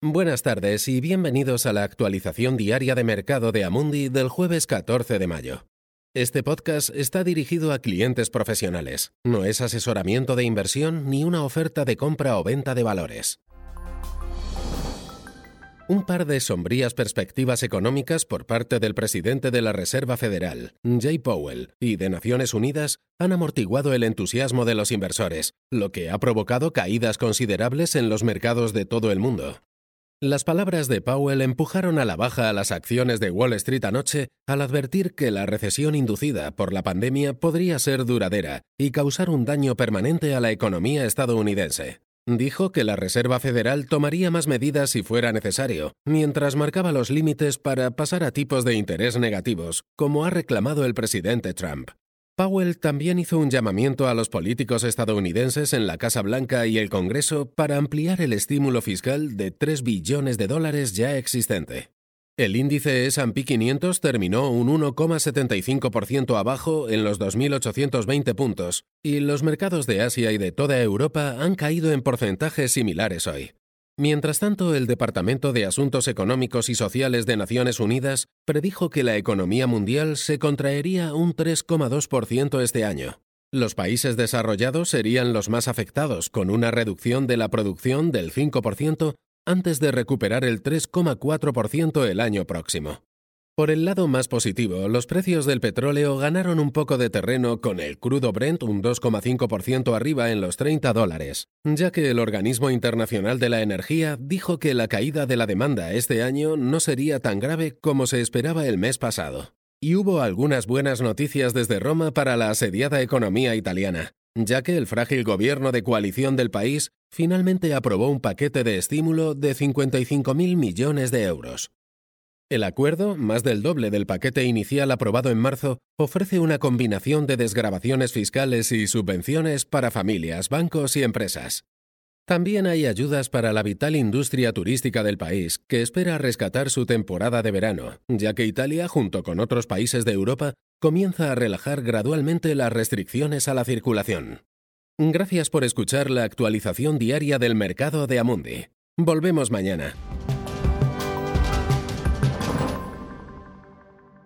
Buenas tardes y bienvenidos a la actualización diaria de mercado de Amundi del jueves 14 de mayo. Este podcast está dirigido a clientes profesionales, no es asesoramiento de inversión ni una oferta de compra o venta de valores. Un par de sombrías perspectivas económicas por parte del presidente de la Reserva Federal, Jay Powell, y de Naciones Unidas han amortiguado el entusiasmo de los inversores, lo que ha provocado caídas considerables en los mercados de todo el mundo. Las palabras de Powell empujaron a la baja a las acciones de Wall Street anoche al advertir que la recesión inducida por la pandemia podría ser duradera y causar un daño permanente a la economía estadounidense. Dijo que la Reserva Federal tomaría más medidas si fuera necesario, mientras marcaba los límites para pasar a tipos de interés negativos, como ha reclamado el presidente Trump. Powell también hizo un llamamiento a los políticos estadounidenses en la Casa Blanca y el Congreso para ampliar el estímulo fiscal de 3 billones de dólares ya existente. El índice S&P 500 terminó un 1,75% abajo en los 2.820 puntos y los mercados de Asia y de toda Europa han caído en porcentajes similares hoy. Mientras tanto, el Departamento de Asuntos Económicos y Sociales de Naciones Unidas predijo que la economía mundial se contraería un 3,2% este año. Los países desarrollados serían los más afectados, con una reducción de la producción del 5% antes de recuperar el 3,4% el año próximo. Por el lado más positivo, los precios del petróleo ganaron un poco de terreno con el crudo Brent un 2,5% arriba en los 30 dólares, ya que el Organismo Internacional de la Energía dijo que la caída de la demanda este año no sería tan grave como se esperaba el mes pasado. Y hubo algunas buenas noticias desde Roma para la asediada economía italiana, ya que el frágil gobierno de coalición del país finalmente aprobó un paquete de estímulo de 55.000 millones de euros. El acuerdo, más del doble del paquete inicial aprobado en marzo, ofrece una combinación de desgrabaciones fiscales y subvenciones para familias, bancos y empresas. También hay ayudas para la vital industria turística del país, que espera rescatar su temporada de verano, ya que Italia, junto con otros países de Europa, comienza a relajar gradualmente las restricciones a la circulación. Gracias por escuchar la actualización diaria del mercado de Amundi. Volvemos mañana.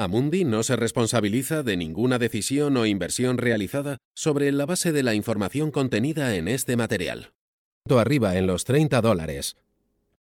Amundi no se responsabiliza de ninguna decisión o inversión realizada sobre la base de la información contenida en este material. Arriba en los 30 dólares.